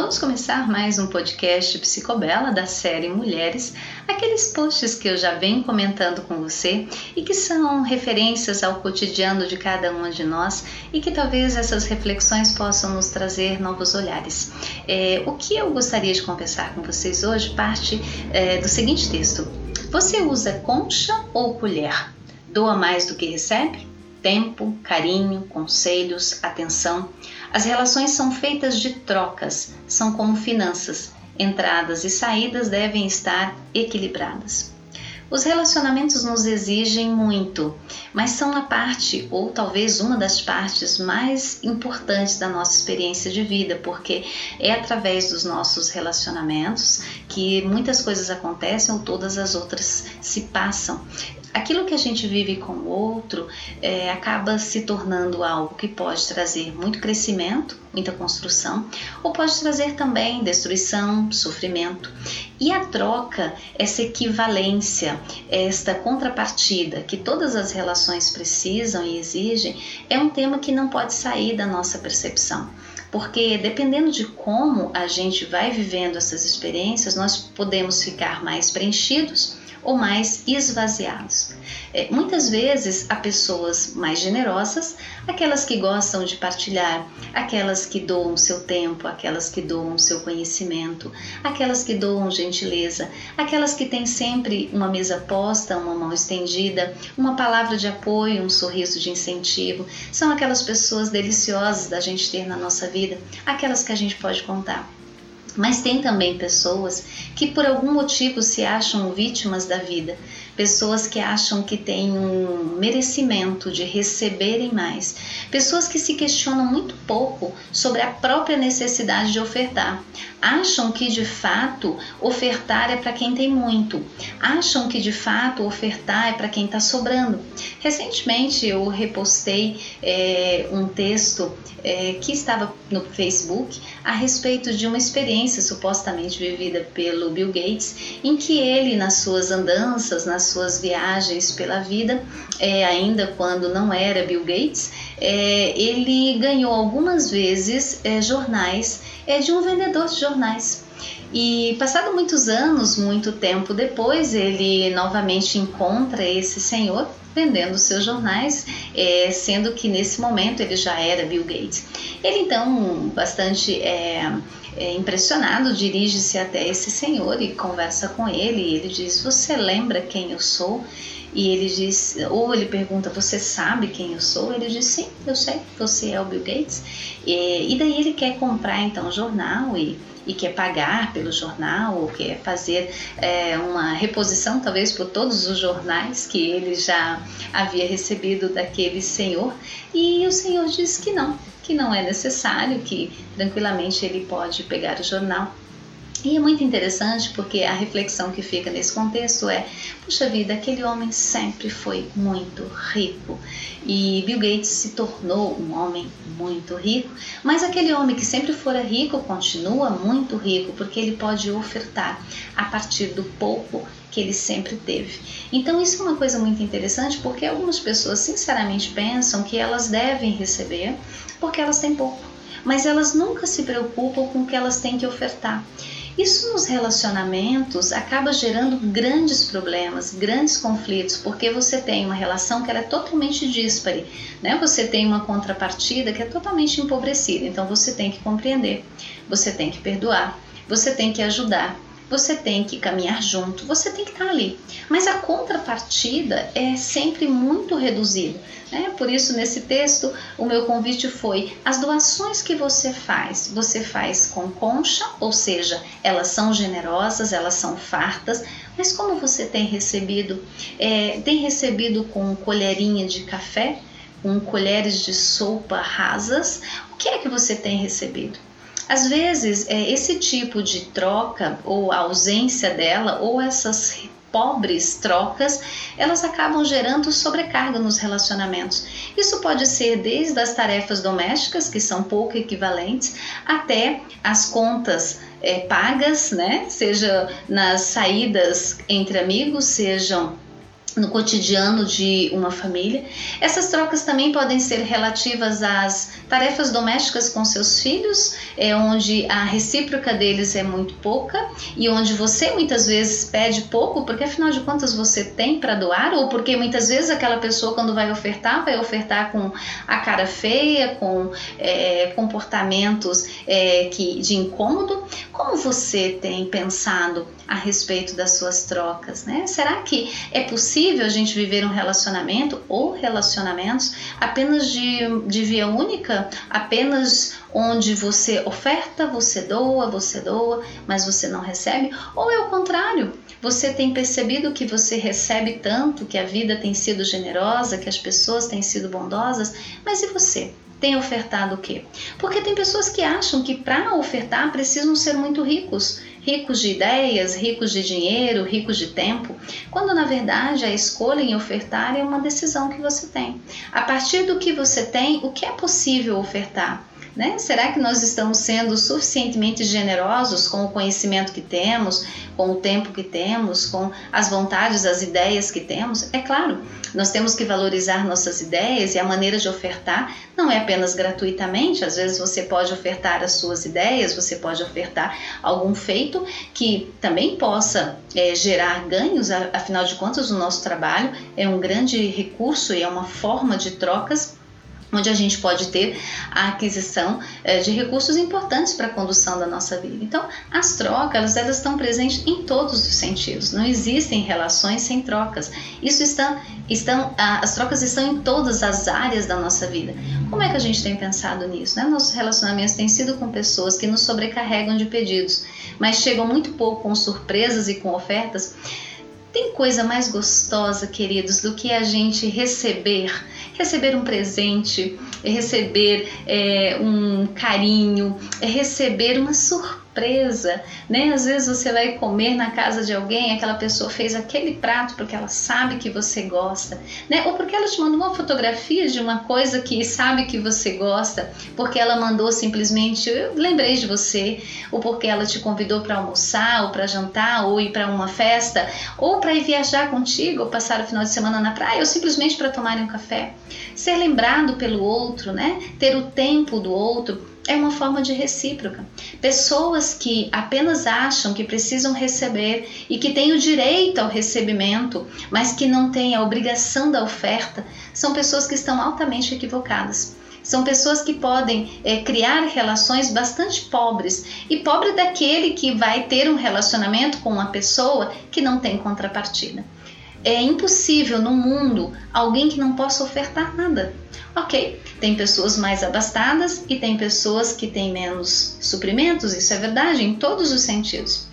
Vamos começar mais um podcast Psicobela da série Mulheres, aqueles posts que eu já venho comentando com você e que são referências ao cotidiano de cada uma de nós e que talvez essas reflexões possam nos trazer novos olhares. É, o que eu gostaria de conversar com vocês hoje parte é, do seguinte texto: Você usa concha ou colher? Doa mais do que recebe? Tempo, carinho, conselhos, atenção. As relações são feitas de trocas, são como finanças. Entradas e saídas devem estar equilibradas. Os relacionamentos nos exigem muito, mas são a parte, ou talvez uma das partes mais importantes da nossa experiência de vida, porque é através dos nossos relacionamentos que muitas coisas acontecem ou todas as outras se passam aquilo que a gente vive com o outro é, acaba se tornando algo que pode trazer muito crescimento, muita construção, ou pode trazer também destruição, sofrimento. E a troca, essa equivalência, esta contrapartida que todas as relações precisam e exigem, é um tema que não pode sair da nossa percepção porque dependendo de como a gente vai vivendo essas experiências, nós podemos ficar mais preenchidos ou mais esvaziados. É, muitas vezes há pessoas mais generosas, aquelas que gostam de partilhar, aquelas que doam seu tempo, aquelas que doam seu conhecimento, aquelas que doam gentileza, aquelas que têm sempre uma mesa posta, uma mão estendida, uma palavra de apoio, um sorriso de incentivo. São aquelas pessoas deliciosas da gente ter na nossa vida, aquelas que a gente pode contar. Mas tem também pessoas que por algum motivo se acham vítimas da vida, pessoas que acham que têm um merecimento de receberem mais, pessoas que se questionam muito pouco sobre a própria necessidade de ofertar, acham que de fato ofertar é para quem tem muito, acham que de fato ofertar é para quem está sobrando. Recentemente eu repostei é, um texto é, que estava no Facebook a respeito de uma experiência supostamente vivida pelo Bill Gates, em que ele, nas suas andanças, nas suas viagens pela vida, é, ainda quando não era Bill Gates, é, ele ganhou algumas vezes é, jornais é, de um vendedor de jornais. E passado muitos anos, muito tempo depois, ele novamente encontra esse senhor vendendo seus jornais, é, sendo que nesse momento ele já era Bill Gates. Ele então, bastante é, é, impressionado, dirige-se até esse senhor e conversa com ele. E ele diz: Você lembra quem eu sou? E ele diz, ou ele pergunta, você sabe quem eu sou? Ele diz, sim, eu sei, você é o Bill Gates. E, e daí ele quer comprar então o jornal e e quer pagar pelo jornal ou quer fazer é, uma reposição talvez por todos os jornais que ele já havia recebido daquele senhor. E o senhor diz que não, que não é necessário, que tranquilamente ele pode pegar o jornal e é muito interessante porque a reflexão que fica nesse contexto é: puxa vida, aquele homem sempre foi muito rico e Bill Gates se tornou um homem muito rico, mas aquele homem que sempre fora rico continua muito rico porque ele pode ofertar a partir do pouco que ele sempre teve. Então isso é uma coisa muito interessante porque algumas pessoas sinceramente pensam que elas devem receber porque elas têm pouco, mas elas nunca se preocupam com o que elas têm que ofertar. Isso nos relacionamentos acaba gerando grandes problemas, grandes conflitos, porque você tem uma relação que é totalmente díspare, né? Você tem uma contrapartida que é totalmente empobrecida, então você tem que compreender, você tem que perdoar, você tem que ajudar, você tem que caminhar junto, você tem que estar ali. Mas a contrapartida é sempre muito reduzida. Né? Por isso, nesse texto, o meu convite foi: as doações que você faz, você faz com concha, ou seja, elas são generosas, elas são fartas, mas como você tem recebido? É, tem recebido com colherinha de café? Com colheres de sopa rasas? O que é que você tem recebido? Às vezes, é, esse tipo de troca ou a ausência dela ou essas pobres trocas, elas acabam gerando sobrecarga nos relacionamentos. Isso pode ser desde as tarefas domésticas, que são pouco equivalentes, até as contas é, pagas, né? Seja nas saídas entre amigos, sejam no cotidiano de uma família. Essas trocas também podem ser relativas às tarefas domésticas com seus filhos, é onde a recíproca deles é muito pouca e onde você muitas vezes pede pouco, porque afinal de contas você tem para doar, ou porque muitas vezes aquela pessoa quando vai ofertar vai ofertar com a cara feia, com é, comportamentos é, que de incômodo. Como você tem pensado a respeito das suas trocas, né? Será que é possível a gente viver um relacionamento ou relacionamentos apenas de, de via única, apenas onde você oferta, você doa, você doa, mas você não recebe? Ou é o contrário? Você tem percebido que você recebe tanto, que a vida tem sido generosa, que as pessoas têm sido bondosas, mas e você? tem ofertado o quê? Porque tem pessoas que acham que para ofertar precisam ser muito ricos, ricos de ideias, ricos de dinheiro, ricos de tempo, quando na verdade a escolha em ofertar é uma decisão que você tem. A partir do que você tem, o que é possível ofertar? Né? Será que nós estamos sendo suficientemente generosos com o conhecimento que temos, com o tempo que temos, com as vontades, as ideias que temos? É claro, nós temos que valorizar nossas ideias e a maneira de ofertar não é apenas gratuitamente, às vezes você pode ofertar as suas ideias, você pode ofertar algum feito que também possa é, gerar ganhos, afinal de contas, o nosso trabalho é um grande recurso e é uma forma de trocas onde a gente pode ter a aquisição é, de recursos importantes para a condução da nossa vida. Então, as trocas elas estão presentes em todos os sentidos. Não existem relações sem trocas. Isso está, estão, as trocas estão em todas as áreas da nossa vida. Como é que a gente tem pensado nisso? Né? Nossos relacionamentos têm sido com pessoas que nos sobrecarregam de pedidos, mas chegam muito pouco com surpresas e com ofertas. Tem coisa mais gostosa, queridos, do que a gente receber receber um presente, é receber é, um carinho, é receber uma surpresa surpresa, né? Às vezes você vai comer na casa de alguém, aquela pessoa fez aquele prato porque ela sabe que você gosta, né? Ou porque ela te mandou uma fotografia de uma coisa que sabe que você gosta, porque ela mandou simplesmente, eu lembrei de você, ou porque ela te convidou para almoçar, ou para jantar, ou ir para uma festa, ou para ir viajar contigo, ou passar o final de semana na praia, ou simplesmente para tomar um café. Ser lembrado pelo outro, né? Ter o tempo do outro é uma forma de recíproca. Pessoas que apenas acham que precisam receber e que têm o direito ao recebimento, mas que não têm a obrigação da oferta, são pessoas que estão altamente equivocadas. São pessoas que podem é, criar relações bastante pobres e pobre daquele que vai ter um relacionamento com uma pessoa que não tem contrapartida. É impossível no mundo alguém que não possa ofertar nada. Ok, tem pessoas mais abastadas e tem pessoas que têm menos suprimentos, isso é verdade em todos os sentidos.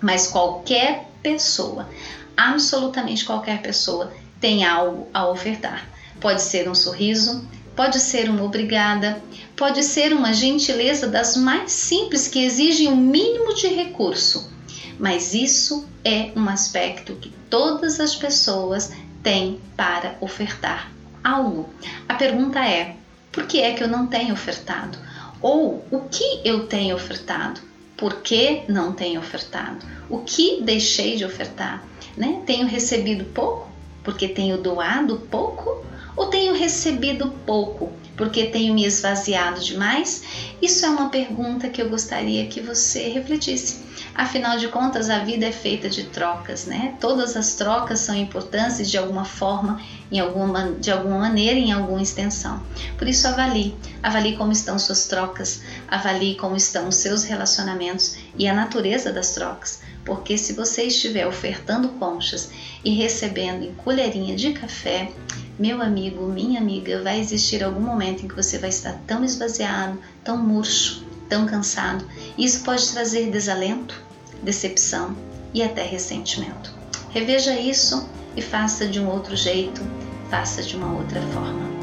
Mas qualquer pessoa, absolutamente qualquer pessoa, tem algo a ofertar. Pode ser um sorriso, pode ser uma obrigada, pode ser uma gentileza das mais simples que exigem o um mínimo de recurso. Mas isso é um aspecto que todas as pessoas têm para ofertar algo. A pergunta é: por que é que eu não tenho ofertado? Ou o que eu tenho ofertado? Por que não tenho ofertado? O que deixei de ofertar? Né? Tenho recebido pouco porque tenho doado pouco? Ou tenho recebido pouco porque tenho me esvaziado demais? Isso é uma pergunta que eu gostaria que você refletisse. Afinal de contas, a vida é feita de trocas, né? Todas as trocas são importantes de alguma forma, em alguma, de alguma maneira, em alguma extensão. Por isso, avalie. Avalie como estão suas trocas, avalie como estão os seus relacionamentos e a natureza das trocas. Porque se você estiver ofertando conchas e recebendo em colherinha de café, meu amigo, minha amiga, vai existir algum momento em que você vai estar tão esvaziado, tão murcho, tão cansado. Isso pode trazer desalento, decepção e até ressentimento. Reveja isso e faça de um outro jeito, faça de uma outra forma.